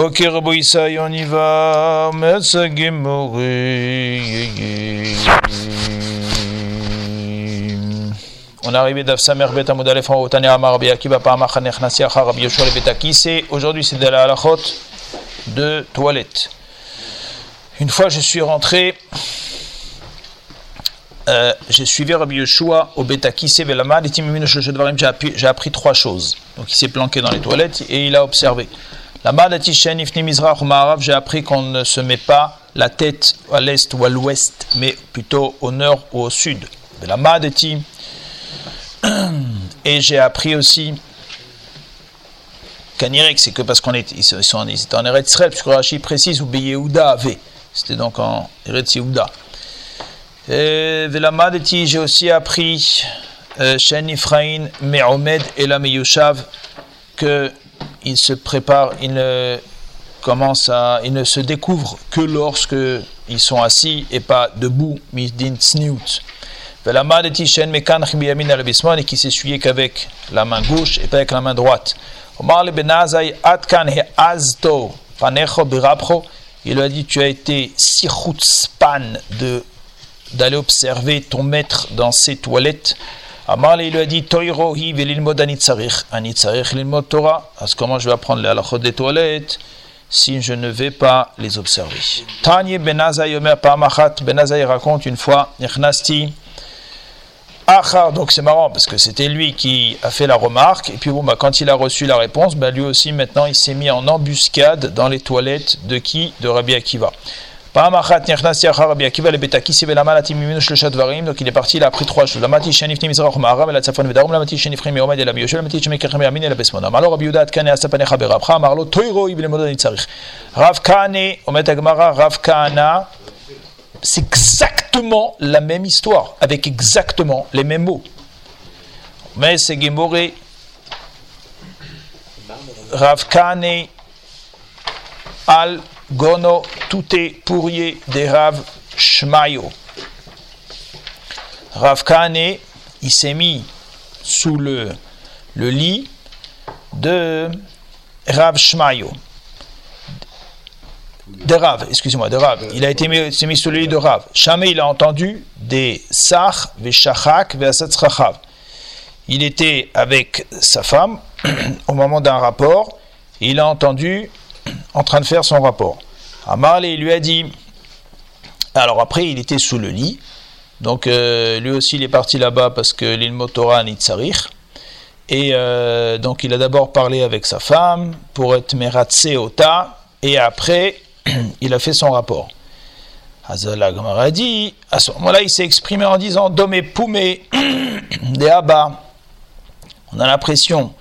Ok, Rabbi on y va. On est arrivé d'Afsamer Bet en Otania Amar Rabbi Akiva Pa'amach Nechnasi Achar Rabbi Yoshua le Betakise. Aujourd'hui, c'est de la halachot de toilette. Une fois, je suis rentré. Euh, j'ai suivi Rabbi Yeshua au Betakise Velamad et j'ai appris trois choses. Donc il s'est planqué dans les toilettes et il a observé. La j'ai appris qu'on ne se met pas la tête à l'est ou à l'ouest, mais plutôt au nord ou au sud. Et j'ai appris aussi qu'Anirek, c'est que parce qu'on est, ils sont, ils étaient en Eretz Israël, puisque Rashi précise où Yehuda avait. C'était donc en Eretz Yehuda. Velamadeti, j'ai aussi appris Shen Ifraïn, Me'omed et la Meyushav, que il se prépare, il ne commence à, il ne se découvre que lorsque ils sont assis et pas debout, misdin tsniut. Et qui s'essuyait qu'avec la main gauche et pas avec la main droite. Il lui a dit Tu as été si span d'aller observer ton maître dans ses toilettes. Amar il lui a dit Toirohi velilmod anitzarich. Anitzarich lilmod Torah. Parce comment je vais apprendre les halachot des toilettes si je ne vais pas les observer. Tanye Benazai Omer Pamachat. Benazai raconte une fois Nechnasti. Achar, donc c'est marrant parce que c'était lui qui a fait la remarque, et puis bon, bah, quand il a reçu la réponse, bah, lui aussi maintenant il s'est mis en embuscade dans les toilettes de qui? De Rabbi Akiva. Donc il est parti, il a appris trois choses. Kana, c'est exactement la même histoire, avec exactement les mêmes mots. Mais c'est Gemoré, Rav Kane, al Gono Touté Pourrier des Rav Shmayo. Rav Kane, il s'est mis sous le, le lit de Rav Shmayo. De Rav, excusez-moi, de Rav. Il a été mis, s'est mis sous le lit de Rav. Jamais il a entendu des Sach, Veshachak, Vesatzrachav. Il était avec sa femme au moment d'un rapport. Il a entendu en train de faire son rapport. Amal lui a dit. Alors après, il était sous le lit. Donc euh, lui aussi, il est parti là-bas parce que l'île Motora Nitsarir. Et euh, donc il a d'abord parlé avec sa femme pour être meratse ota. Et après, il a fait son rapport. Hazala a dit, à ce moment-là, il s'est exprimé en disant Domé poumé des abba. On a l'impression,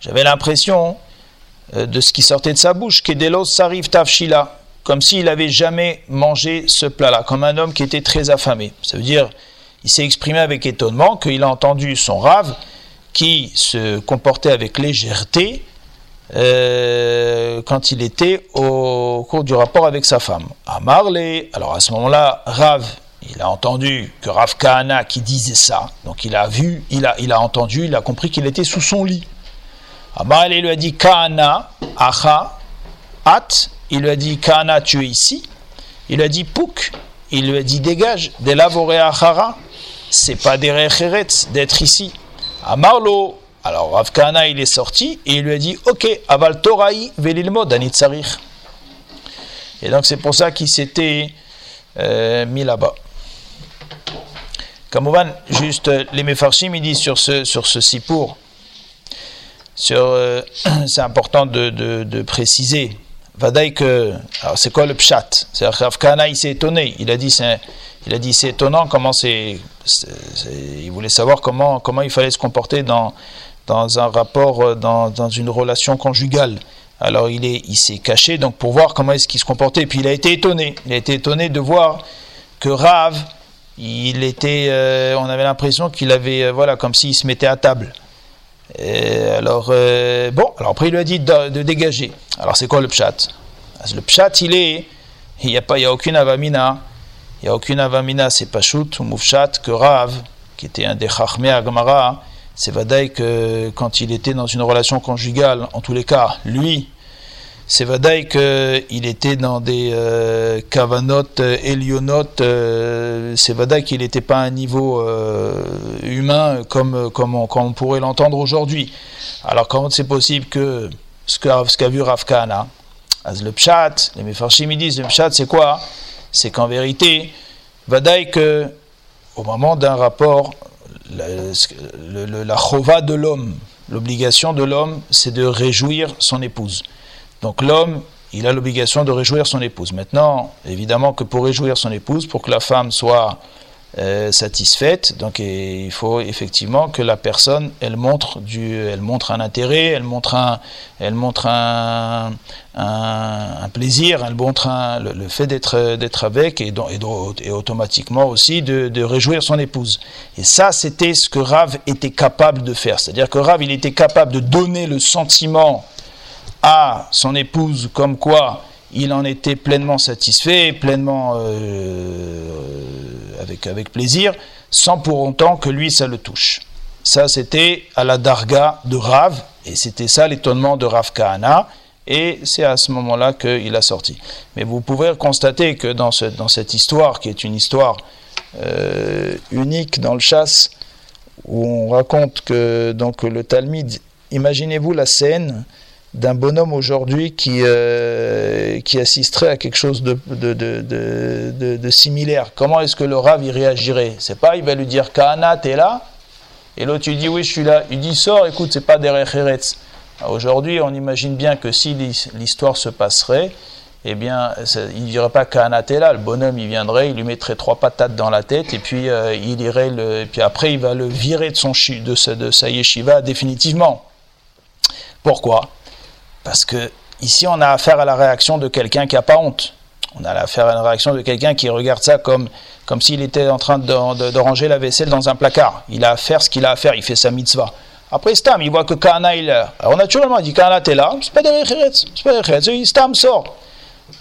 j'avais l'impression de ce qui sortait de sa bouche, Kedelos Sarif Tafshila, comme s'il n'avait jamais mangé ce plat-là, comme un homme qui était très affamé. Ça veut dire, il s'est exprimé avec étonnement qu'il a entendu son rave qui se comportait avec légèreté euh, quand il était au cours du rapport avec sa femme. À Marley, alors à ce moment-là, Rav, il a entendu que Rav Kahana qui disait ça, donc il a vu, il a, il a entendu, il a compris qu'il était sous son lit. Marley lui a dit Kahana, Acha, At, il lui a dit Kana, tu es ici. Il lui a dit Pouk. Il lui a dit dégage. De lavore achara. C'est pas des d'être ici. Amarlo. Alors Rav Kana, il est sorti et il lui a dit Ok, aval toraï velilmo danitzarir. Et donc c'est pour ça qu'il s'était euh, mis là-bas. Kamouvan, juste les Mefarshim, ils disent sur ce, sur ce euh, c'est important de, préciser Vadaï que. C'est quoi le pshat? C'est-à-dire qu'Afkana, il s'est étonné. Il a dit c'est, il a dit, c'est étonnant comment c'est, Il voulait savoir comment, comment il fallait se comporter dans, dans un rapport, euh, dans, dans une relation conjugale. Alors, il, est, il s'est caché donc pour voir comment est-ce qu'il se comportait. Puis, il a été étonné. Il a été étonné de voir que Rav, il était. Euh, on avait l'impression qu'il avait. Voilà, comme s'il se mettait à table. Alors, euh, bon, alors après il lui a dit de, dégager. Alors c'est quoi le pshat? Le pshat, il est, il n'y a, a aucune avamina, il n'y a aucune avamina, c'est pas shoot ou moufshat que Rav, qui était un des chachmé Agmara, c'est vadaï que quand il était dans une relation conjugale, en tous les cas, lui, c'est Vadaï qu'il était dans des euh, euh, c'est Vadaï qu'il n'était pas à un niveau euh, humain comme, comme, on, pourrait l'entendre aujourd'hui. Alors comment c'est possible que ce qu'a vu Rav Kahana, le pshat, les Mefarshim disent, le pshat c'est quoi? C'est qu'en vérité, Vadaï que au moment d'un rapport, la, la chova de l'homme, l'obligation de l'homme, c'est de réjouir son épouse. Donc l'homme, il a l'obligation de réjouir son épouse. Maintenant, évidemment que pour réjouir son épouse, pour que la femme soit euh, satisfaite, donc il faut effectivement que la personne, elle montre elle montre un intérêt, elle montre un, elle montre un, un, plaisir, elle montre le, fait d'être d'être avec et, et, automatiquement aussi de, de, réjouir son épouse. Et ça, c'était ce que Rav était capable de faire. C'est-à-dire que Rav, il était capable de donner le sentiment à son épouse comme quoi il en était pleinement satisfait, pleinement euh, avec, avec plaisir, sans pour autant que lui ça le touche. Ça c'était à la darga de Rav, et c'était ça l'étonnement de Rav Kahana, et c'est à ce moment-là qu'il a sorti. Mais vous pouvez constater que dans, ce, dans cette histoire, qui est une histoire euh, unique dans le chasse, où on raconte que donc, le Talmud, imaginez-vous la scène, d'un bonhomme aujourd'hui qui, euh, qui assisterait à quelque chose de, de, de, de similaire. Comment est-ce que le Rav y réagirait? C'est pas, il va lui dire Kahana, t'es là? Et l'autre, il dit Oui, je suis là. Il dit Sors, écoute, c'est pas des Eretz. Aujourd'hui, on imagine bien que si l'histoire se passerait, eh bien, il ne dirait pas Kahana, t'es là. Le bonhomme, il viendrait, il lui mettrait trois patates dans la tête, et puis euh, il irait le, et puis après, il va le virer de, son, de, de sa yeshiva définitivement. Pourquoi? Parce que ici, on a affaire à la réaction de quelqu'un qui n'a pas honte. On a affaire à la réaction de quelqu'un qui regarde ça comme, comme s'il était en train de, ranger la vaisselle dans un placard. Il a à faire ce qu'il a à faire, il fait sa mitzvah. Après Stam, il voit que Kana est là. Alors naturellement, il dit Kana, t'es là, c'est pas des c'est pas des Stam sort.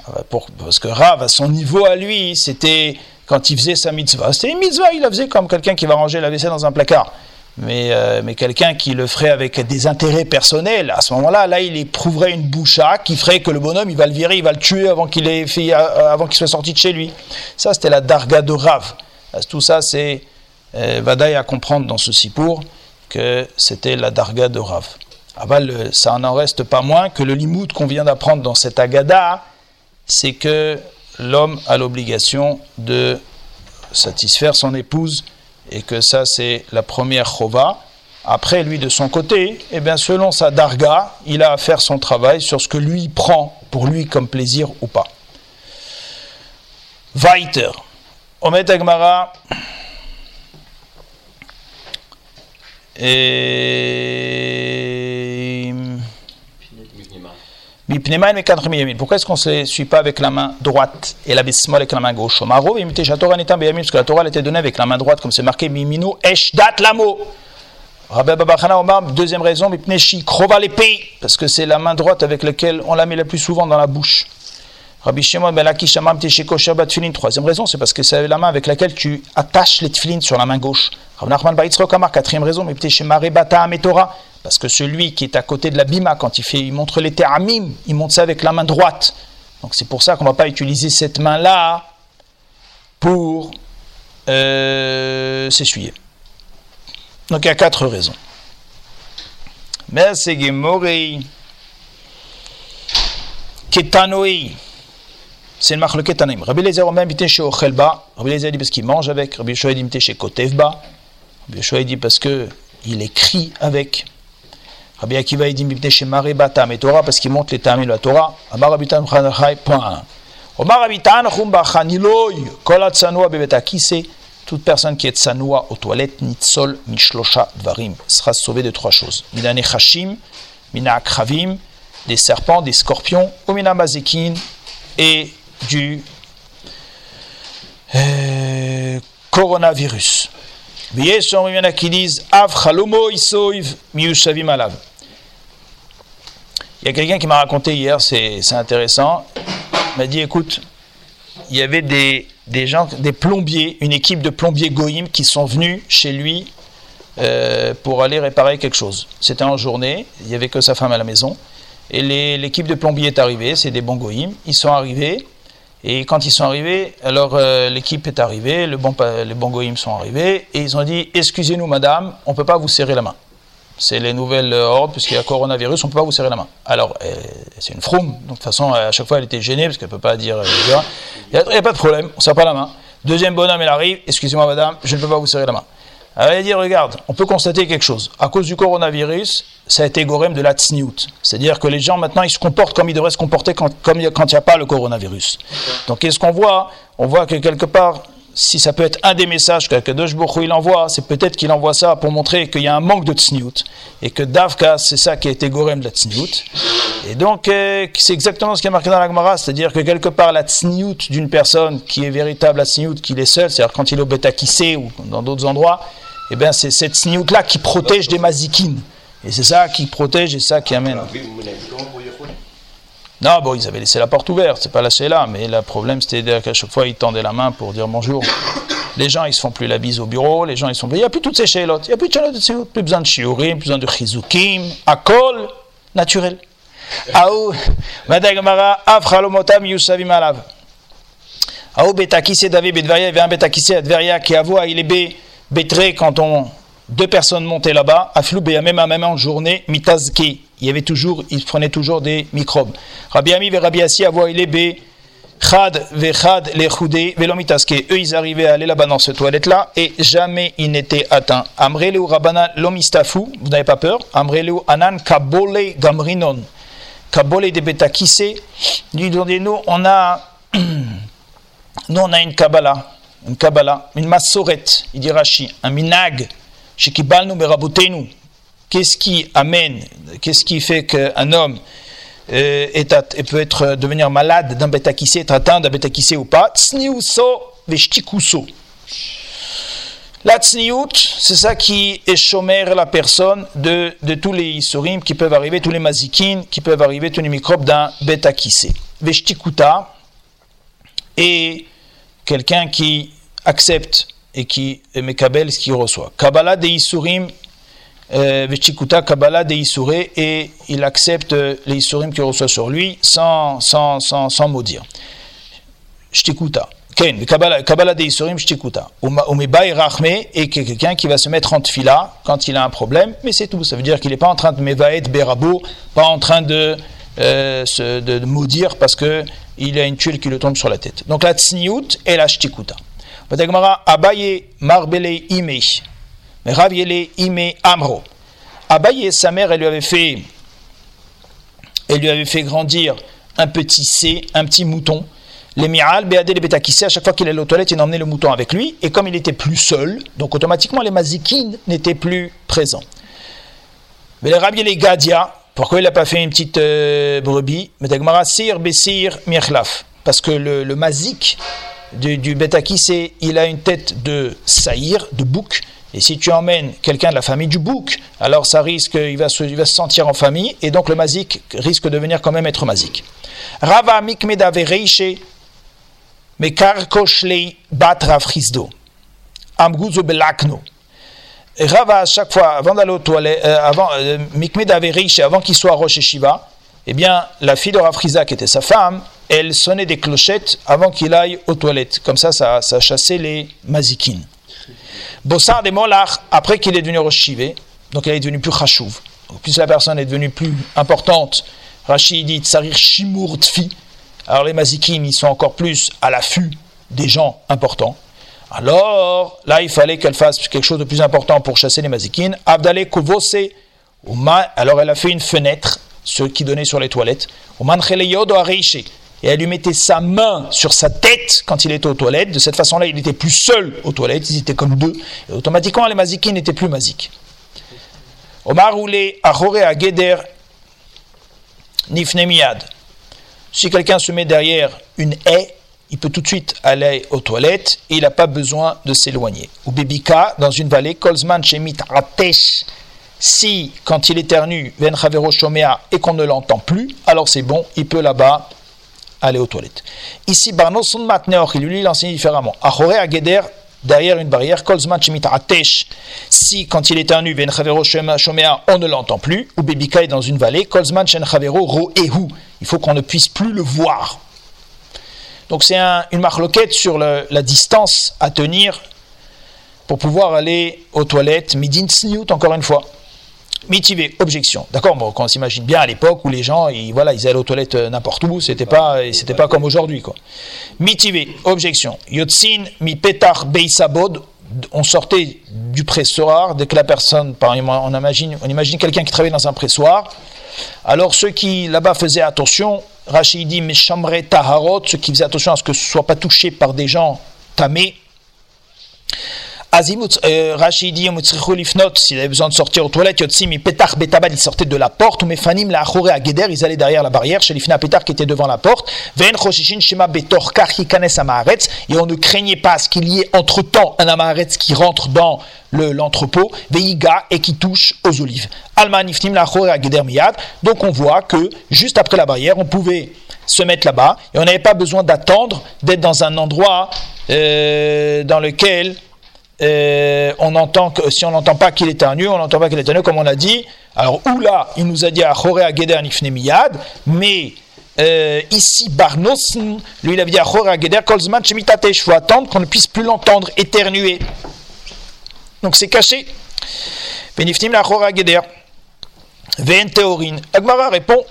Ah bah, parce que Rav, à son niveau à lui, c'était quand il faisait sa mitzvah. C'était une mitzvah, il la faisait comme quelqu'un qui va ranger la vaisselle dans un placard mais, euh, mais quelqu'un qui le ferait avec des intérêts personnels, à ce moment-là, là, il éprouverait une boucha qui ferait que le bonhomme, il va le virer, il va le tuer avant qu'il euh, soit sorti de chez lui. Ça, c'était la darga de Rav. Tout ça, c'est euh, Vadaï à comprendre dans ce sipour que c'était la darga de Rav. Aval, ça n'en reste pas moins que le limoud qu'on vient d'apprendre dans cette agada, c'est que l'homme a l'obligation de satisfaire son épouse et que ça c'est la première chova. Après, lui de son côté, eh bien, selon sa darga, il a à faire son travail sur ce que lui prend pour lui comme plaisir ou pas. Weiter. Omet Agmara. Et pourquoi est-ce qu'on ne se suit pas avec la main droite et la bismol avec la main gauche? Parce que la Torah était donnée avec la main droite, comme c'est marqué Miminu Eshdat Lamo. Rabbi Babachana Omar, deuxième raison, Mipneshi Krova l'épée, parce que c'est la main droite avec laquelle on la met le plus souvent dans la bouche. Rabbi Shimon ben Laki Shamam Tfilin. Troisième raison, c'est parce que c'est la main avec laquelle tu attaches les tfilin sur la main gauche. Rabbi Nachman Baitzrok Amar, quatrième raison, Mipteshemare Bata Ametora. Parce que celui qui est à côté de la bima, quand il, fait, il montre les teramim, il montre ça avec la main droite. Donc c'est pour ça qu'on ne va pas utiliser cette main-là pour euh, s'essuyer. Donc il y a quatre raisons. Merci Gemorei. Ketanoi. C'est le marque Ketanim. Rabbi Lezer Omer bité chez Ochelba. Rabbi Lezer dit parce qu'il mange avec. Rabbi Shoah dit chez Kotevba. Rabbi dit parce qu'il écrit avec. Rabbi Akiva dit bité chez Maribata mais Torah parce qu'il montre les tamim de la Torah. Amar Rabitan Chanachai, point 1. Omar Rabitan Chumba Chaniloy. Kolat. Qui toute personne qui est Sanoa aux toilettes, Nitzol Mishlosha Dvarim, sera sauvée de trois choses. Minane Chashim, Mina Akravim, des serpents, des scorpions, ou Mina Mazekin, et du euh, coronavirus. Il y a quelqu'un qui m'a raconté hier, c'est intéressant. M'a dit écoute, il y avait des, des, gens, des plombiers, une équipe de plombiers Goïm qui sont venus chez lui euh, pour aller réparer quelque chose. C'était en journée, il n'y avait que sa femme à la maison. et l'équipe de plombiers est arrivée, c'est des bongoïm, ils sont arrivés, et quand ils sont arrivés, alors euh, l'équipe est arrivée, le bon, les bongoïm sont arrivés, et ils ont dit Excusez-nous, madame, on ne peut pas vous serrer la main. C'est les nouvelles ordres, puisqu'il y a coronavirus, on ne peut pas vous serrer la main. Alors, euh, c'est une froum, donc de toute façon, à chaque fois, elle était gênée, parce qu'elle ne peut pas dire. Euh, il n'y a, pas de problème, on ne serre pas la main. Deuxième bonhomme, elle arrive Excusez-moi, madame, je ne peux pas vous serrer la main. Alors, elle dit Regarde, on peut constater quelque chose. À cause du coronavirus, ça a été gorem de la tsniout. C'est-à-dire que les gens maintenant ils se comportent comme ils devraient se comporter quand, comme, quand il n'y a pas le coronavirus. Donc qu'est-ce qu'on voit? On voit que quelque part, si ça peut être un des messages que Kadosh il envoie, c'est peut-être qu'il envoie ça pour montrer qu'il y a un manque de tsniout. Et que Davka, c'est ça qui a été gorem de la tsniout. Et donc euh, c'est exactement ce qui est marqué dans la Gemara, c'est-à-dire que quelque part la tsniout d'une personne qui est véritable la tsniout, qu'il est seul, c'est-à-dire quand il est au Betakissé ou dans d'autres endroits, eh bien c'est cette tsniout-là qui protège des mazikines. Et c'est ça qui protège et ça qui amène. Non, bon, ils avaient laissé la porte ouverte, c'est pas lâché là, mais le problème c'était qu'à chaque fois ils tendaient la main pour dire bonjour. Les gens ils se font plus la bise au bureau, les gens ils sont Il n'y a plus toutes ces chélotes, il n'y a plus de chélotes, plus besoin de shiurim, plus besoin de chizukim, akol, naturel. Aou, Madagamara, afralomotam yusavim alav. Aou betakise David Bedvaria, il y avait un betakise Adveria qui avoua, il est bé, bétré quand on deux personnes montaient là-bas, Aflou même à même en journée, mitazki. Il y avait toujours, ils prenaient toujours des microbes. Rabbi Ami et Rabbi Assi avoir il est Chad vechad les choudé velomitazke. Eux, ils arrivaient à aller là-bas dans cette toilette-là et jamais ils n'étaient atteints. Amreleu rabana lomistafu, vous n'avez pas peur. Amreleu anan kabole gamrinon. Kabole de betakise. Nous, on a, nous, on a une kabbalah. Une kabbalah, une massorette, il dit Rashi, un minag, Qu'est-ce qui amène, qu'est-ce qui fait qu'un homme euh, peut être devenir malade d'un bétakissé, être atteint d'un bétakissé ou pas? Tsniuso veshtikuso. La tsniout, c'est ça qui est chômère la personne de, tous les isurim qui peuvent arriver, tous les mazikines qui peuvent arriver, tous les microbes d'un bétakissé. Veshtikuta est quelqu'un qui accepte et qui mekabel ce qu'il reçoit. Kabbalah de Isurim, euh, Vechikuta Kabbalah de Isuré, et il accepte les Isurim qu'il reçoit sur lui sans, sans, sans, sans maudire. Shtikuta. Ken, Kabbalah de Isurim, Shtikuta. Umebay Rachme, et quelqu'un qui va se mettre en tfila quand il a un problème, mais c'est tout. Ça veut dire qu'il n'est pas en train de mevaet berabo, pas en train de, euh, se, de, maudire parce qu'il a une tuile qui le tombe sur la tête. Donc la tsniout et la shtikuta. Abaye Marbele Ime. Raviele Ime Amro. Abaye, sa mère, elle lui avait fait, elle lui avait fait grandir un petit C, un petit mouton. Les miral, Béadé, les bétakissés, à chaque fois qu'il allait aux toilettes, il emmenait le mouton avec lui. Et comme il était plus seul, donc automatiquement les mazikines n'étaient plus présents. Mais les les Gadia, pourquoi il n'a pas fait une petite euh, brebis? Parce que le, le mazik, du, du c'est il a une tête de saïr, de bouc. Et si tu emmènes quelqu'un de la famille du bouc, alors ça risque, il va, se, il va se sentir en famille, et donc le mazik risque de venir quand même être mazik. Rava mikmeda vereiche, mekarkoshlei bat rafrisdo, amguzo belakno. Rava, à chaque fois, avant d'aller aux toilettes, euh, avant, euh, avant qu'il soit à Rosh Shiva, eh bien, la fille de Rafriza, qui était sa femme, elle sonnait des clochettes avant qu'il aille aux toilettes. Comme ça, ça, ça chassait les mazikines. Bossard des Molach, après qu'il est devenu Roshivé, donc elle est devenue plus chachouv. Plus la personne est devenue plus importante, Rachid dit Tsarir Shimur Tfi. Alors les mazikines, ils sont encore plus à l'affût des gens importants. Alors, là, il fallait qu'elle fasse quelque chose de plus important pour chasser les mazikines. Abdale Kovose, alors elle a fait une fenêtre ce qui donnait sur les toilettes. Et elle lui mettait sa main sur sa tête quand il était aux toilettes. De cette façon-là, il était plus seul aux toilettes, ils étaient comme deux. Et automatiquement, les mazikis n'étaient plus mazik. Omar roulé à à Geder Nifnemiad. Si quelqu'un se met derrière une haie, il peut tout de suite aller aux toilettes et il n'a pas besoin de s'éloigner. Ou Bébika, dans une vallée, Kolzman Shemit Ratesh si, quand il éternue, Ven et qu'on ne l'entend plus, alors c'est bon, il peut là-bas aller aux toilettes. Ici, Matneor, il lui l'enseigne différemment. Achore Ageder derrière une barrière. Kolzman Atesh, si quand il nu, Ven Shomea, on ne l'entend plus, ou Bebika est dans une vallée, Kolzman Chavero Ro Ehu, il faut qu'on ne puisse plus le voir. Donc c'est un, une marloquette sur la distance à tenir pour pouvoir aller aux toilettes, midin tsniout encore une fois. Mitivé, objection. D'accord, bon, on s'imagine bien à l'époque où les gens, ils, voilà, ils allaient aux toilettes euh, n'importe où, c'était pas, c'était pas comme aujourd'hui, quoi. Mitivé, objection. Yotzin mi petar beisabod, on sortait du pressoir dès que la personne, par exemple, on imagine, on imagine quelqu'un qui travaille dans un pressoir. Alors ceux qui là-bas faisaient attention, Rachid dit mais chambre taharot, ceux qui faisaient attention à ce que ce soit pas touché par des gens tamés. Azimut, euh, Rashi dit, s'il avait besoin de sortir aux toilettes, Yotzim, Petach Betabad, il sortait de la porte, ou Mefanim, la Achore à ils allaient derrière la barrière, chez Petar qui était devant la porte, Ven Choshishin, Shema Betor, Karhikanes Amaharetz, et on ne craignait pas ce qu'il y ait entre temps un Amaharetz qui rentre dans l'entrepôt, Veiga, et qui touche aux olives. Alman Ifnim, la Achore à Miyad, donc on voit que juste après la barrière, on pouvait se mettre là-bas, et on n'avait pas besoin d'attendre d'être dans un endroit euh, dans lequel euh, on entend que si on n'entend pas qu'il est nu, on n'entend pas qu'il est nu, comme on a dit. Alors, ou là, il nous a dit à Choré à Geder Nifnemiyad, mais euh, ici, Barnos, lui, il avait dit à Choré à Geder, Kolzman il faut attendre qu'on ne puisse plus l'entendre éternuer. Donc, c'est caché. Benifnim la Choré à Geder. Agmara répond.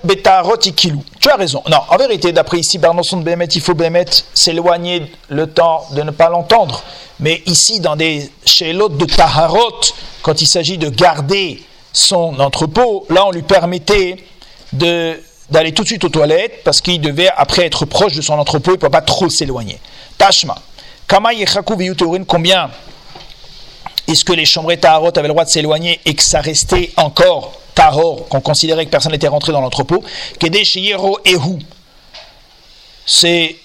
Tu as raison. Non, en vérité, d'après ici, Barnoson de Bémet, il faut Bémet s'éloigner le temps de ne pas l'entendre. Mais ici, dans des chez l'autre de Taharot, quand il s'agit de garder son entrepôt, là, on lui permettait de d'aller tout de suite aux toilettes parce qu'il devait après être proche de son entrepôt, il ne pas trop s'éloigner. Tashma. Kama combien est-ce que les chambres Taharot avaient le droit de s'éloigner et que ça restait encore Tahor, qu'on considérait que personne n'était rentré dans l'entrepôt Kede Ehu. C'est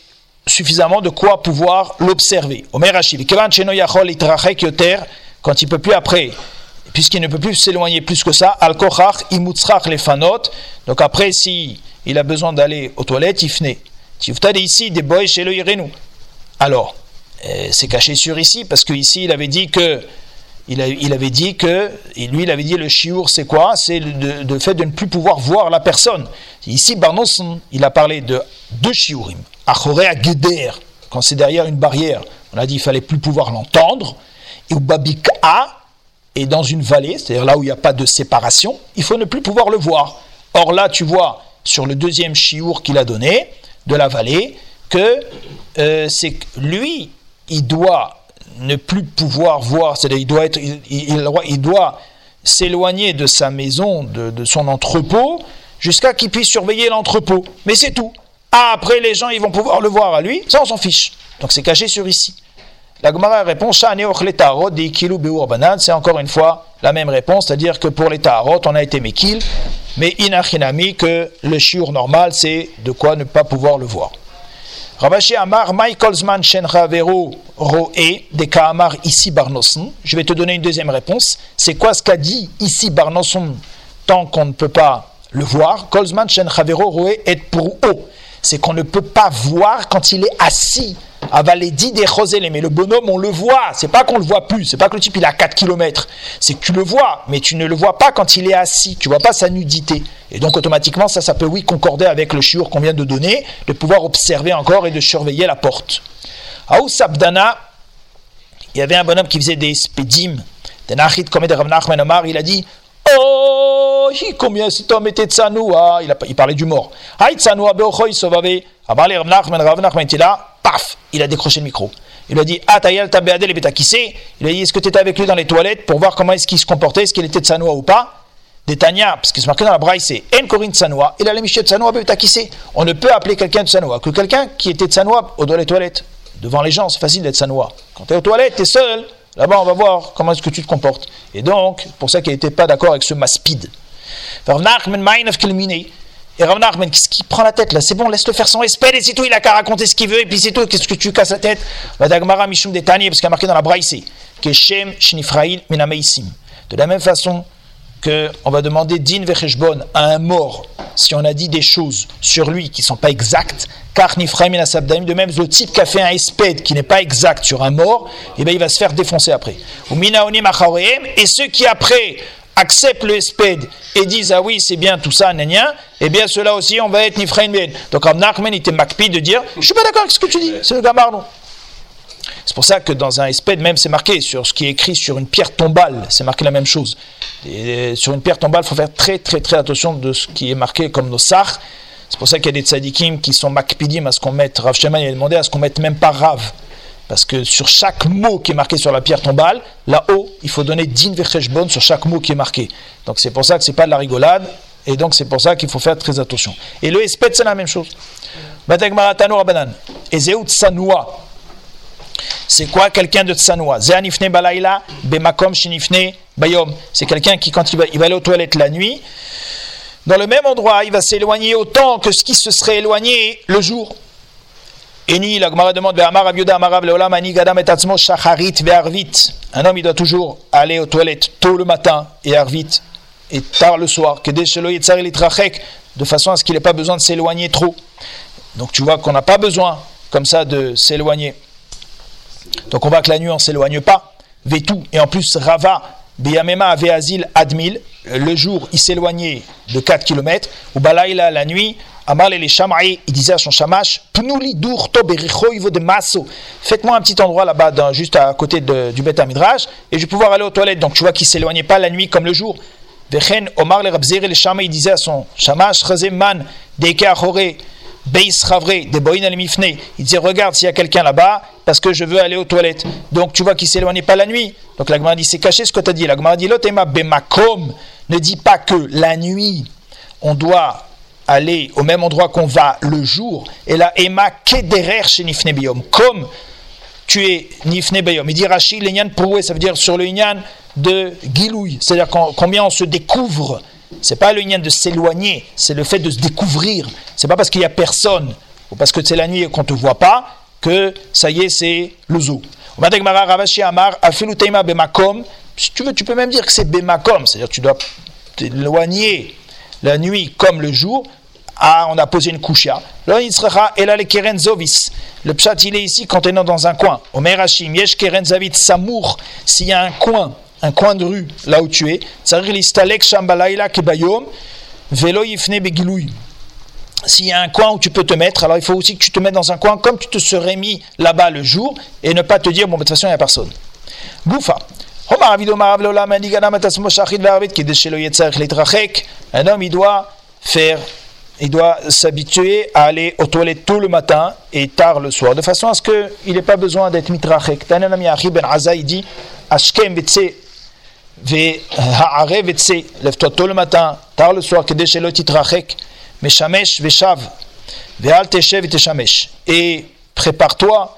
suffisamment de quoi pouvoir l'observer. Omer quand il peut plus après, puisqu'il ne peut plus s'éloigner plus que ça, al les fanot. Donc après, si il a besoin d'aller aux toilettes, il fnait. ici des boys chez le Alors, euh, c'est caché sur ici, parce qu'ici, il avait dit que il, avait dit que, lui il avait dit le chiour c'est quoi? C'est le, fait de ne plus pouvoir voir la personne. Ici Barnos, il a parlé de deux chiourim. Achoré à Geder, quand c'est derrière une barrière, on a dit il fallait plus pouvoir l'entendre. Et au Babika, et dans une vallée, c'est-à-dire là où il n'y a pas de séparation, il faut ne plus pouvoir le voir. Or là, tu vois, sur le deuxième chiour qu'il a donné, de la vallée, que euh, c'est lui, il doit ne plus pouvoir voir, c'est-à-dire il doit, être, il, doit s'éloigner de sa maison, de, son entrepôt, jusqu'à qu'il puisse surveiller l'entrepôt. Mais c'est tout. Ah, après, les gens, ils vont pouvoir le voir à lui, ça, on s'en fiche. Donc c'est caché sur ici. La Gemara répond c'est encore une fois la même réponse, c'est-à-dire que pour les tarot, on a été mekil, mais inachinami, que le shiur normal, c'est de quoi ne pas pouvoir le voir. Ravashi Amar, Michael Zman Shenravero Roe, de Kaamar ici Barnoson. Je vais te donner une deuxième réponse. C'est quoi ce qu'a dit ici Barnoson tant qu'on ne peut pas le voir? Kolzman Shenravero Roe est pour haut. C'est qu'on ne peut pas voir quand il est assis dit des Roselé, mais le bonhomme, on le voit. C'est pas qu'on le voit plus. C'est pas que le type, il a 4 km. C'est que tu le vois, mais tu ne le vois pas quand il est assis. Tu vois pas sa nudité. Et donc, automatiquement, ça, ça peut, oui, concorder avec le shiur qu'on vient de donner, de pouvoir observer encore et de surveiller la porte. À Sabdana, il y avait un bonhomme qui faisait des spédim. Il a dit Oh, combien cet homme était tsanoua Il, parlait du mort. Aïe beochoy sovave. Abalé Nachman, Rav paf, il a décroché le micro. Il a dit Ah, Tayal Tabéadel et Betakissé. Il a dit Est-ce que tu étais avec lui dans les toilettes pour voir comment est-ce qu'il se comportait, est-ce qu'il était de Sanoa ou pas? Des Tanya, parce que c'est marqué dans la braille, c'est En Corinne de Sanoa. Il a de Sanoa Betakissé. On ne peut appeler quelqu'un de Sanoa que quelqu'un qui était de Sanoa dans les toilettes. Devant les gens, c'est facile d'être Sanoa. Quand tu es aux toilettes, tu es seul. Là-bas, on va voir comment est-ce que tu te comportes. Et donc, pour ça qu'il n'était pas d'accord avec ce maspide. Et Rav Nachman, qu'est-ce qui prend la tête là? C'est bon, laisse-le faire son respect et c'est tout, il a qu'à raconter ce qu'il veut et puis c'est tout, qu'est-ce que tu casses la tête? Dagmara Mishum Detani, parce qu'il a marqué dans la Braïse, que Shem Shnifraïl Minameisim. De la même façon qu'on va demander din vecheshbon à un mort si on a dit des choses sur lui qui ne sont pas exactes, car de même le type qui a fait un espède qui n'est pas exact sur un mort, eh bien, il va se faire défoncer après. Et ceux qui après acceptent le espède et disent ah oui c'est bien tout ça, et eh bien cela aussi on va être nifraim ben. Donc Rav Nachman était makpi de dire je suis pas d'accord avec ce que tu dis, c'est le gamardon. C'est pour ça que dans un espède même c'est marqué sur ce qui est écrit sur une pierre tombale, c'est marqué la même chose. Et sur une pierre tombale, il faut faire très très très attention de ce qui est marqué comme nos sars. C'est pour ça qu'il y a des tzadikim qui sont makpidim à ce qu'on mette, Rav Sheman il a demandé à ce qu'on mette même pas Rav. Parce que sur chaque mot qui est marqué sur la pierre tombale, là-haut, il faut donner din vecheshbon sur chaque mot qui est marqué. Donc c'est pour ça que c'est pas de la rigolade, et donc c'est pour ça qu'il faut faire très attention. Et le espède, c'est la même chose. C'est quoi quelqu'un de tsanoua C'est quelqu'un qui, quand il va aller aux toilettes la nuit, dans le même endroit, il va s'éloigner autant que ce qui se serait éloigné le jour. Eni, la Gemara demande, Un homme, il doit toujours aller aux toilettes tôt le matin et arvit et tard le soir, de façon à ce qu'il n'ait pas besoin de s'éloigner trop. Donc tu vois qu'on n'a pas besoin comme ça de s'éloigner. Donc on voit que la nuit on ne s'éloigne pas. Vetou, et en plus Rava, Beyamema avait Admil, le jour il s'éloignait de 4 km, ou Balaïla la nuit, Amal et les Shamaï, il disait à son Shamash, Pnouli dur de masso. Faites-moi un petit endroit là-bas, juste à côté du Beth Midrash, et je vais pouvoir aller aux toilettes. Donc tu vois qu'il ne s'éloignait pas la nuit comme le jour. Vechen Omar le Rabzir disait à son Shamash, Deke Achore, Beis Boïn al Mifne. Il disait Regarde s'il y a quelqu'un là-bas, parce que je veux aller aux toilettes. Donc tu vois qu'il s'éloignait pas la nuit. Donc la Gemara dit C'est caché ce que tu as dit. La Gemara dit Lotema Bemakom. Ne dit pas que la nuit, on doit aller au même endroit qu'on va le jour. Et là, Emma Kederer chez Nifne Biyom. Comme tu es Nifne Biyom. Il dit Rachid, l'Inyan Proué, ça veut dire sur le Inyan de Gilouï. C'est-à-dire combien on se découvre c'est pas le lien de s'éloigner, c'est le fait de se découvrir. C'est pas parce qu'il y a personne ou parce que c'est la nuit et qu'on te voit pas que ça y est, c'est le zoo. Si tu veux, tu peux même dire que c'est bemakom, c'est-à-dire tu dois t'éloigner la nuit comme le jour. Ah, on a posé une coucha. Le pshat, il est ici quand tu es dans un coin. Omer Hashim, yesh keren zavit samour. S'il y a un coin un coin de rue, là où tu es, s'il y a un coin où tu peux te mettre, alors il faut aussi que tu te mettes dans un coin comme tu te serais mis là-bas le jour et ne pas te dire, bon, de toute façon, il n'y a personne. Goufa. Un homme, il doit faire, il doit s'habituer à aller aux toilettes tout le matin et tard le soir, de façon à ce qu'il n'ait pas besoin d'être mitrachek. Ben Aza, il dit, Ashkem והערב יצא, לב-toi tôt le matin, tard le soir, כדי שלא תתרחק, משמש ושב, ואל תשב ותשמש. Et prépare-toi,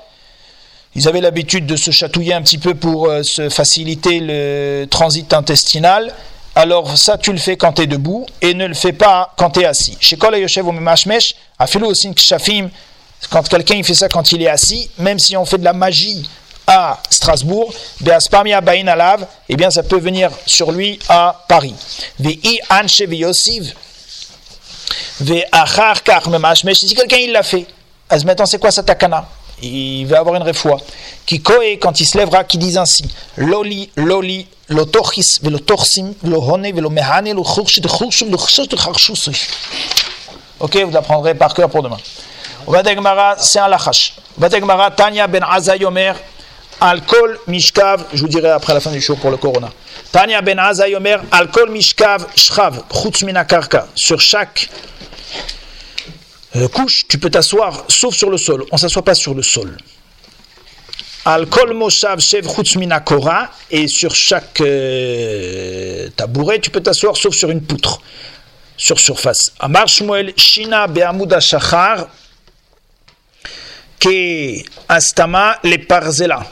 ils avaient l'habitude de se chatouiller un petit peu pour euh, se faciliter le transit intestinal. Alors ça, tu le fais quand tu es debout et ne le fais pas quand tu es assis. Chez Kol Yoshev Mashmesh, Afilu Osin Kshafim, quand quelqu'un il fait ça quand il est assis, même si on fait de la magie à Strasbourg, Bain Alav, eh bien ça peut venir sur lui à Paris. Si quelqu'un il l'a fait, maintenant c'est quoi sa takana? Il va avoir une réfoua. Qui koe, quand il se lèvera, qui dit ainsi Loli, loli, lotochis, velotorsim, velohone, velomehane, lochurshit, churshim, lochurshit, charshusri. Ok, vous l'apprendrez par cœur pour demain. Gemara, c'est un lachash. Gemara, Tanya ben Azayomer, Alcool mishkav, je vous dirai après la fin du show pour le corona. Tanya ben Azay Omer, alcool mishkav shrav, chutz karka. Sur chaque couche, tu peux t'asseoir sauf sur le sol. On ne s'assoit pas sur le sol. Alcool moshav shev kora. Et sur chaque euh, tabouret, tu peux t'asseoir sauf sur une poutre, sur surface. Amar Shmuel, shina be'amud shachar, ke astama le parzela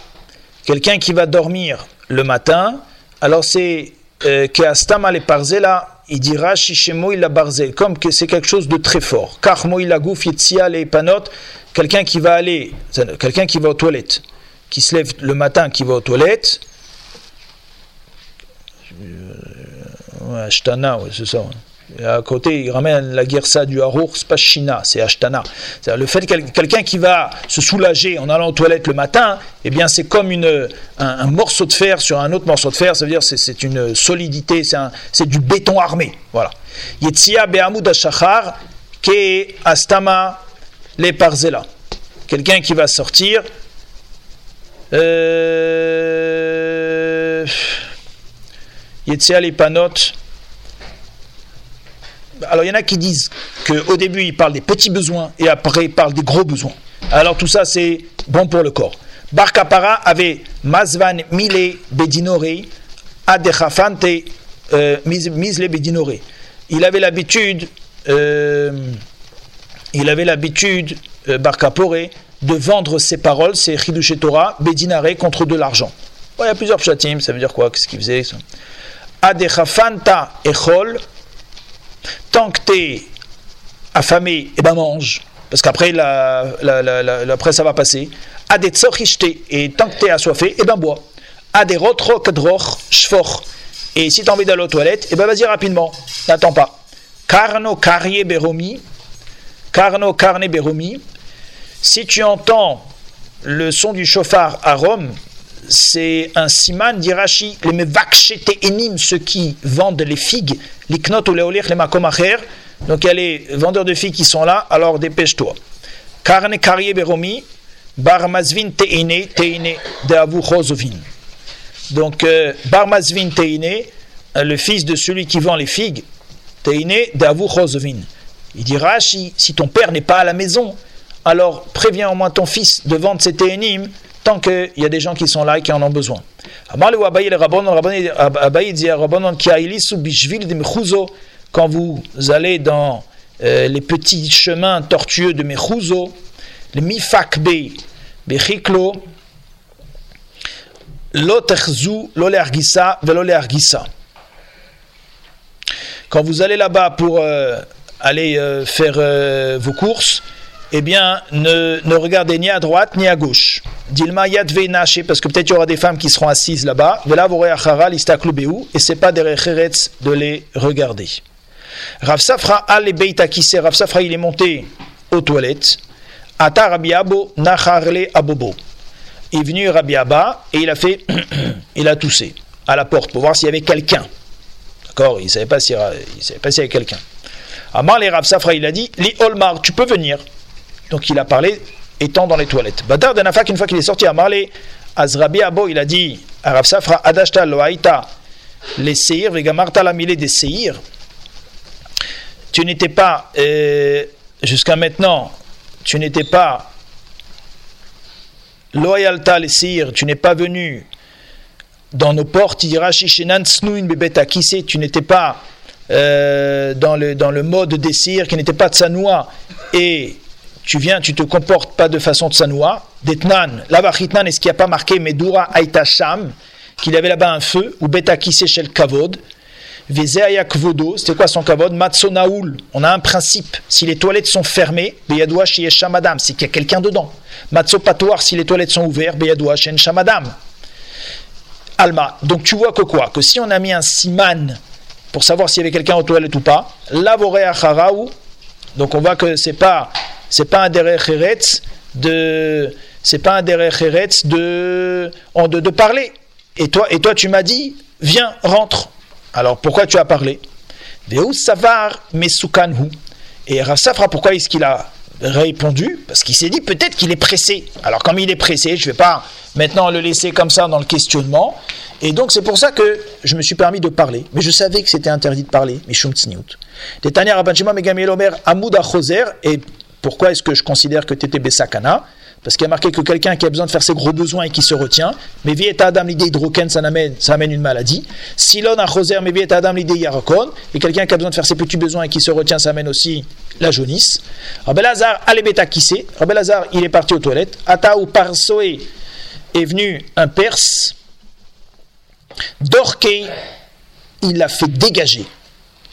quelqu'un qui va dormir le matin, alors c'est euh, que Astama le Parzela, il dira Shishemo la barzel, comme que c'est quelque chose de très fort. Il la gouf les panot, quelqu'un qui va aller, quelqu'un qui va aux toilettes, qui se lève le matin, qui va aux toilettes. Ashtana, ouais, c'est ça. À côté, il ramène la guerre du Harour, c'est pas Shina, c'est Ashtana. C'est-à-dire le fait que quelqu'un qui va se soulager en allant aux toilettes le matin, eh bien c'est comme un, morceau de fer sur un autre morceau de fer, ça veut dire c'est, une solidité, c'est, du béton armé. Voilà. Yetzia Be'amud Ashachar, Ke Astama Le Parzela. Quelqu'un qui va sortir. Euh, Yetzia alors il y en a qui disent qu'au début il parle des petits besoins et après il parle des gros besoins. Alors tout ça c'est bon pour le corps. Bar Kapara avait Mazvan Mile Bedinore Adechafante euh, Misle Bedinore. Il avait l'habitude, euh, il avait l'habitude, euh, de vendre ses paroles, ses Chidush Torah, Bedinare contre de l'argent. il y a plusieurs pshatim, ça veut dire quoi? Qu'est-ce qu'il faisait? Adechafanta Echol Tant que tu es affamé, eh ben mange. Parce qu'après, la, la, ça va passer. Ade et tant que tu es assoiffé, eh ben bois. Ade rotro kadroch shfor. Et si tu as envie d'aller aux toilettes, eh ben vas-y rapidement. N'attends pas. Carno carrier beromi. Carno carne beromi. Si tu entends le son du chauffard à Rome, c'est un siman d'Irachi, les mevakshete enim, ceux qui vendent les figues, les knot ou les les makomacher. Donc il y a les vendeurs de figues qui sont là, alors dépêche-toi. Karne karie beromi, bar mazvin teine, teine de avu. Donc euh, bar mazvin teine, le fils de celui qui vend les figues, teine de avu. Il dit si ton père n'est pas à la maison, alors préviens au moins ton fils de vendre ses téinim tant qu'il y a des gens qui sont là et qui en ont besoin. Quand vous allez dans euh, les petits chemins tortueux de Mechuzo, le mifakbe bechiklo, loterzu lolergisa velolergisa. Quand vous allez là-bas pour euh, aller euh, faire vos courses, eh bien, ne, ne, regardez ni à droite ni à gauche. Dilma yadve parce que peut-être il y aura des femmes qui seront assises là-bas. Vela achara et c'est pas des recheretz de les regarder. Rav Safra al beita Rav Safra il est monté aux toilettes. Ata Rabiabo nacharle abobo. Il est venu Rabiaba et il a fait, il a toussé à la porte pour voir s'il y avait quelqu'un. D'accord? Il ne savait pas s'il y avait quelqu'un. Amar les Rav Safra il a dit, li olmar, tu peux venir. Donc il a parlé étant dans les toilettes. Badar Denafak, une fois qu'il est sorti à Marley, Azrabi Abo, il a dit à Safra, Adashta Loaita, les Seir, Vegamarta la des Seir. Tu n'étais pas, euh, jusqu'à maintenant, tu n'étais pas Loyalta les Seir, tu n'es pas venu dans nos portes, tu n'étais pas euh, dans, le, dans le mode des Seir, qui n'était pas de Sanoua, et tu viens, tu te comportes pas de façon tsanoua, d'etnan, là-bas chitnan, est-ce qu'il n'y a pas marqué Medura Aita Sham, qu'il avait là-bas un feu, ou Beta Shel Kavod, Vezea Kvodo, c'était quoi son Kavod? Matsonaoul, on a un principe, si les toilettes sont fermées, Beyadoua Shiesha Madame, c'est qu'il y a quelqu'un dedans. Matsopatoir, si les toilettes sont ouvertes, Beyadoua Shen Madame. Alma, donc tu vois que quoi? Que si on a mis un siman pour savoir s'il y avait quelqu'un aux toilettes ou pas, Lavore Acharaou, donc on voit que c'est pas c'est pas un derech de c'est pas un derech de, de de parler. Et toi et toi tu m'as dit viens rentre. Alors pourquoi tu as parlé? Mesukanhu. Et Rassafra pourquoi est-ce qu'il a répondu? Parce qu'il s'est dit peut-être qu'il est pressé. Alors comme il est pressé, je ne vais pas maintenant le laisser comme ça dans le questionnement. Et donc c'est pour ça que je me suis permis de parler. Mais je savais que c'était interdit de parler. Mais Shum Choser et pourquoi est-ce que je considère que tu étais Bessakana? Parce qu'il y a marqué que quelqu'un qui a besoin de faire ses gros besoins et qui se retient, mais vie Adam l'idée hydroken, ça amène, une maladie. Silon a choser, mais vie Adam l'idée yarakon, et quelqu'un qui a besoin de faire ses petits besoins et qui se retient, ça amène aussi la jaunisse. Rabel Hazar, alebeta kissé. Rabel Hazar, il est parti aux toilettes. Ata ou Parsoé est venu un Perse. Dorke, il l'a fait dégager.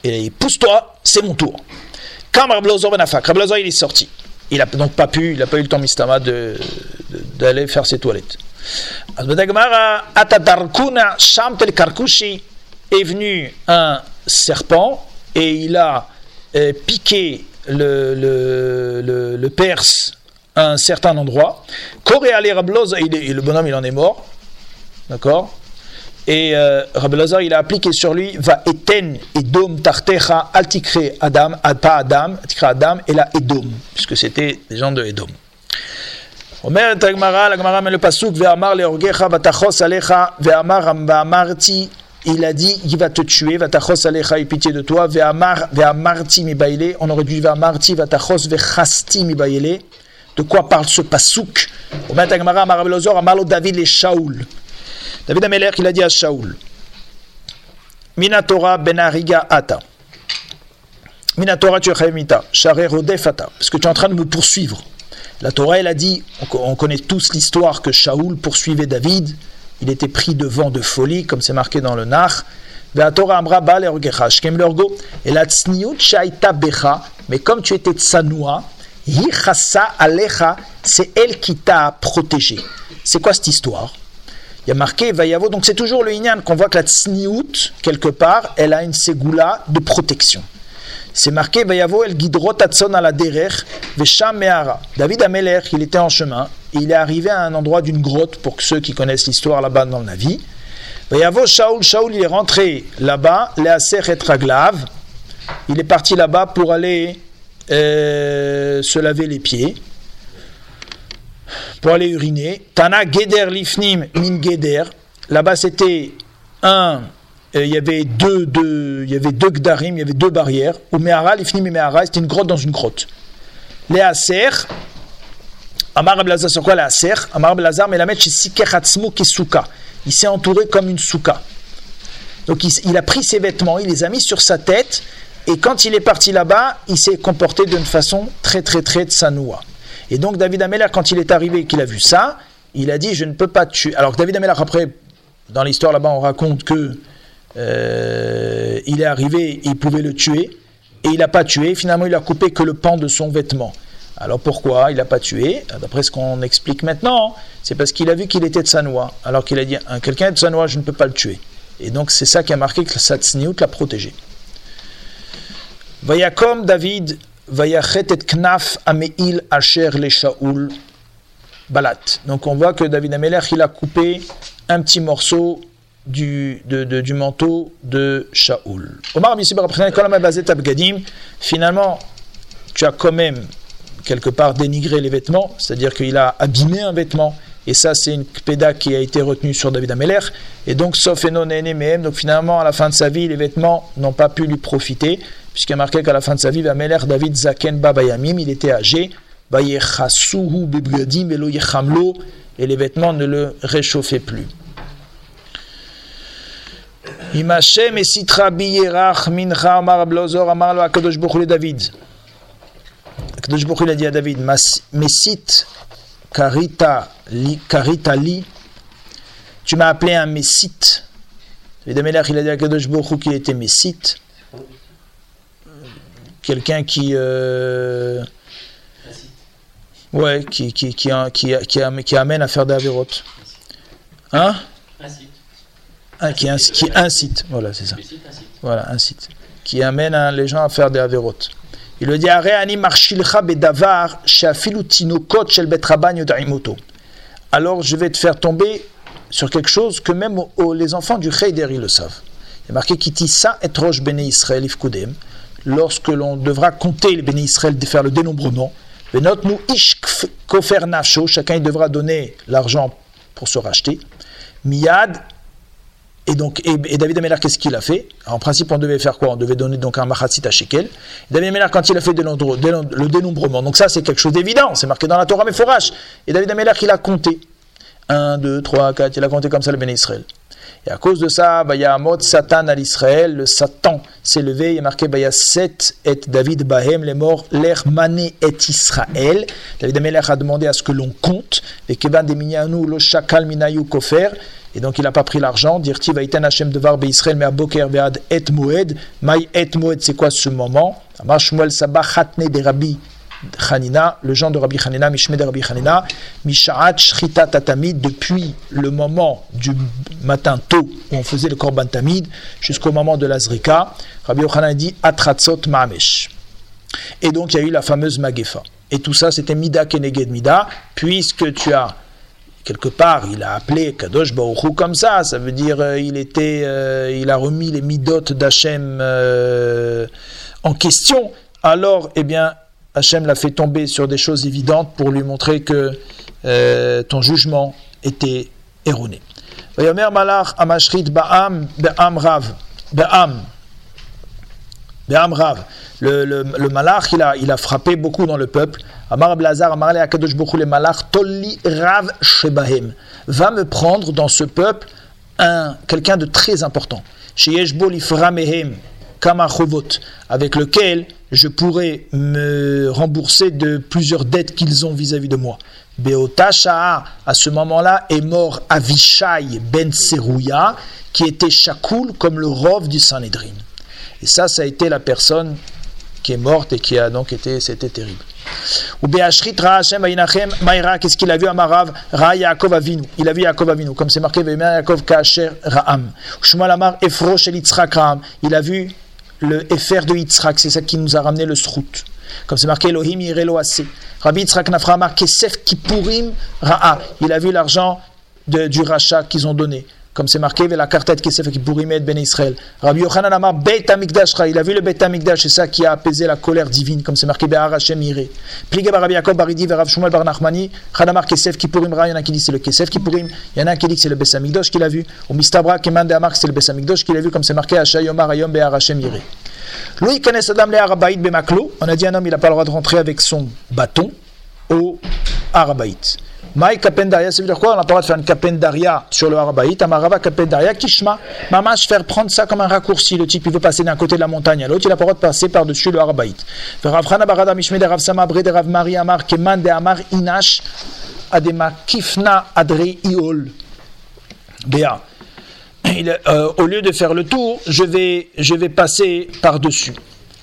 Et pousse-toi, c'est mon tour. Quand Rabelazor ben il est sorti. Il n'a donc pas pu, il n'a pas eu le temps mistama d'aller de, faire ses toilettes. Atadarkuna Shamtel Karkushi est venu un serpent et il a euh, piqué le, le, le, Perse à un certain endroit. Corée et le bonhomme il en est mort. D'accord? Et euh, Lazar, il a appliqué sur lui va eten edom tartecha altikre Adam, pas Adam, altikre Adam, et la Edom, puisque c'était des gens de Edom. La Gemara met le pasuk ve'amar leorgecha vatachos alecha ve'amar ve'amarti il a dit il va te tuer, vatachos alecha, et pitié de toi, ve'amar ve'amarti mi baile, on aurait dû ve'amarti vatachos ve'chasti mi baile. De quoi parle ce pasuk? Omer Tagmara, amar Rabbi Lazar, amar lo David et Shaoul. David Ameler, il a dit à Shaoul Minatora benariga ata. Minatora tu share rodefata. Parce que tu es en train de me poursuivre. La Torah, elle a dit, on connaît tous l'histoire que Shaoul poursuivait David. Il était pris de vent de folie, comme c'est marqué dans le Nach. Et la becha, mais comme tu étais tsanoua, c'est elle qui t'a protégé. C'est quoi cette histoire? Il y a marqué Vayavo, donc c'est toujours le Inyan qu'on voit que la tsniout, quelque part, elle a une ségoula de protection. C'est marqué Vayavo el guidrot atson à la derer, vesham meara. David Ameler, il était en chemin, et il est arrivé à un endroit d'une grotte, pour ceux qui connaissent l'histoire là-bas dans la vie. Vayavo Shaoul, Shaoul, il est rentré là-bas, Léaser et. Il est parti là-bas pour aller euh, se laver les pieds pour aller uriner. Tana Geder Lifnim Min Geder. Là-bas, c'était un. Euh, il y avait deux, deux, il y avait deux gdarim, il y avait deux barrières. Ou Mehara, Lifnim et Mehara, c'était une grotte dans une grotte. Les Aser, Amar Ablazar, sur quoi les Aser? Amar Ablazar, mais la mettre chez Sikechatzmo Kesuka. Il s'est entouré comme une souka. Donc il, il, a pris ses vêtements, il les a mis sur sa tête, et quand il est parti là-bas, il s'est comporté d'une façon très très très tsanoua. Et donc David Ameller, quand il est arrivé et qu'il a vu ça, il a dit je ne peux pas tuer. Alors David Ameller, après, dans l'histoire là-bas, on raconte que euh, il est arrivé, il pouvait le tuer, et il n'a pas tué. Finalement, il a coupé que le pan de son vêtement. Alors pourquoi il n'a pas tué? D'après ce qu'on explique maintenant, c'est parce qu'il a vu qu'il était de Sanoa. Alors qu'il a dit quelqu'un de Sanoa, je ne peux pas le tuer. Et donc c'est ça qui a marqué que Satsniout l'a protégé. comme David Vayachet et knaf ameil asher le Shaoul balat. Donc on voit que David Ameler, il a coupé un petit morceau du, de, de, du manteau de Shaoul. Omar finalement, tu as quand même quelque part dénigré les vêtements, c'est-à-dire qu'il a abîmé un vêtement, et ça c'est une péda qui a été retenue sur David Ameler, et donc sauf et non donc finalement à la fin de sa vie, les vêtements n'ont pas pu lui profiter, puisqu'il a marqué qu'à la fin de sa vie, David Zaken Babayamim, il était âgé, et les vêtements ne le réchauffaient plus. Imachem Amar Lo Akadosh David. Akadosh a dit à David Mesit Karita Li Karita Li Tu m'as appelé un Messit. David il a dit à Akadosh Baruch qu'il était Messit quelqu'un qui, euh, ouais, qui, qui, qui, qui, qui, amène à faire des avérotes. Hein? Ah, qui, qui incite, voilà, c'est ça. Voilà, incite. Qui amène les gens à faire des avérotes. Il le dit Alors je vais te faire tomber sur quelque chose que même les enfants du ils le savent. Il est marqué Kitissa et Bene Israël Ifkudem lorsque l'on devra compter les bénis Israël, faire le dénombrement. nous kofer chacun il devra donner l'argent pour se racheter. Miyad, et donc, et, David Ameller, qu'est-ce qu'il a fait En principe, on devait faire quoi On devait donner donc un machatsit à shekel. David Ameller, quand il a fait le dénombrement, donc ça c'est quelque chose d'évident, c'est marqué dans la Torah, mais fourrage. Et David Ameller, il a compté. 1, 2, 3, 4, il a compté comme ça le béni Israël. Et à cause de ça, bah, il y a un mot Satan à l'Israël, le Satan s'est levé, il est marqué, sept et David Bahem, les morts, l'air mané et Israël. David Amelech a demandé à ce que l'on compte, et Kevan de lo Shakal Minayu Kofer, et donc il n'a pas pris l'argent, dirti Vaïtan Hashem Devar Israël, mais à Boker Bead et Moed, Maï et Moed, c'est quoi ce moment? Amar Shmuel Sabah Hatne de Rabbi Hanina, le genre de Rabbi Hanina, Mishme de Rabbi Hanina, Mishaat Shrita Tatamid, depuis le moment du matin tôt où on faisait le Korban Tamid jusqu'au moment de l'Azrika, Rabbi Yochanan dit Atratzot Ma'amesh. Et donc il y a eu la fameuse Magefa. Et tout ça c'était Mida Keneged Mida, puisque tu as quelque part, il a appelé Kadosh Baruchou comme ça, ça veut dire euh, il était, euh, il a remis les midot d'Hachem euh, en question. Alors, eh bien, Hachem l'a fait tomber sur des choses évidentes pour lui montrer que ton jugement était erroné. Malach Amashrit Ba'am Ba'am Rav Ba'am Rav le, le, le malach, il a, frappé beaucoup dans le peuple. Amar Blazar, Amar Akadosh Bokhu, le malach, Tolli Rav Shebahem, va me prendre dans ce peuple un, quelqu'un de très important. Sheyeshbo Liframehem, Kamachovot, avec lequel je pourrais me rembourser de plusieurs dettes qu'ils ont vis-à-vis de moi. Beotasha, à ce moment-là, est mort Avishai ben Serouya, qui était chakoul comme le rov du Sanhedrin. Et ça, ça a été la personne qui est morte et qui a donc été, c'était terrible. Ou Beashrit Hashem Ayinachem Maïra, qu'est-ce qu'il a vu à Marav Ra Yaakov Avinu, il a vu Yaakov Avinu, comme c'est marqué Yaakov Kacher Ra'am. Shmuel Amar Efro Shel Yitzhak Ra'am, il a vu le Efer de Yitzhak, c'est ça qui nous a ramené le Srout. Comme c'est marqué Elohim Yirelo Ase. Rabbi Yitzhak Nafra Amar Kesef Kippurim Ra'a, il a vu l'argent du rachat qu'ils ont donné comme c'est marqué, la cartette qui s'est fait Ben Israël. Rabbi Yochanan Amar Beit Amikdash il a vu le Beit Amikdash, c'est ça qui a apaisé la colère divine, comme c'est marqué Behar Hashem Ire. Pligé Rabbi Yaakov Baridi Verav Shmuel Bar Nachmani, Chanamar Kesef Kippurim Ra, il y en a qui disent c'est le Kesef Kippurim, il y en a qui disent c'est le Beit Amikdash qu'il a vu, ou Mistabra Keman de Amar c'est le Beit Amikdash qu'il a vu, comme c'est marqué Hashem Yomar Ayom Behar Hashem Ire. Louis Kanes Adam Le Arabaït Bemaklo, on a dit un homme il n'a pas le droit de rentrer avec son bâton au Arabaït. Maï kapendaria, ça veut dire quoi? On a le droit de faire une kapendaria sur le Harabaït, amarava kapendaria, kishma, mamash faire prendre ça comme un raccourci. Le type, il veut passer d'un côté de la montagne à l'autre, il a pas le droit de passer par-dessus le Harabaït. Ravchana barada mishme de Rav Samabre de Rav Mari Amar, keman de Amar inash, adema kifna adre iol. Béa. Euh, au lieu de faire le tour, je vais, je vais passer par-dessus.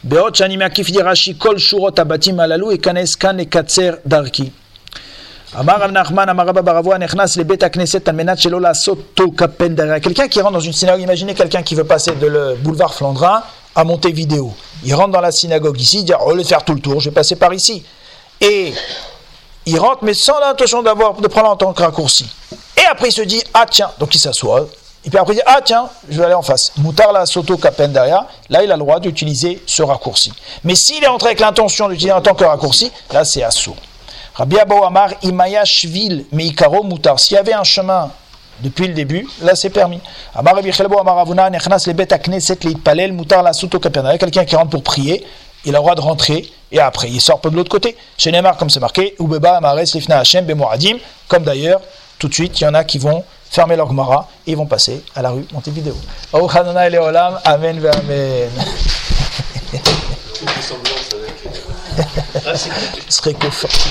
Beot shanima kif dirashi kol shurot abatim alalou et kanes kan et katser darki. Quelqu'un qui rentre dans une synagogue, imaginez quelqu'un qui veut passer de le boulevard Flandrin à Montevideo. Il rentre dans la synagogue ici, il dit au lieu de faire tout le tour, je vais passer par ici. Et il rentre, mais sans l'intention de prendre en tant que raccourci. Et après il se dit ah tiens, donc il s'assoit. Et puis après il dit ah tiens, je vais aller en face. Moutar la soto là il a le droit d'utiliser ce raccourci. Mais s'il est entré avec l'intention d'utiliser en tant que raccourci, là c'est assaut. Rabbi Abou Amar, Imaya Shvil, Meikaro Moutar. S'il y avait un chemin depuis le début, là c'est permis. Amar Rabbi Chelbo Amar Avuna, Nechnas le Bet Akneset, le Palel, Moutar la Souto Kaperna. Quelqu'un qui rentre pour prier, il a le droit de rentrer et après il sort pas de l'autre côté. Chez Neymar, comme c'est marqué, Ubeba Amares Lifna Hashem Bemoadim, comme d'ailleurs, tout de suite, il y en a qui vont fermer leur Gemara et ils vont passer à la rue Montevideo. Oh Hanana et Amen Amen. Ce serait que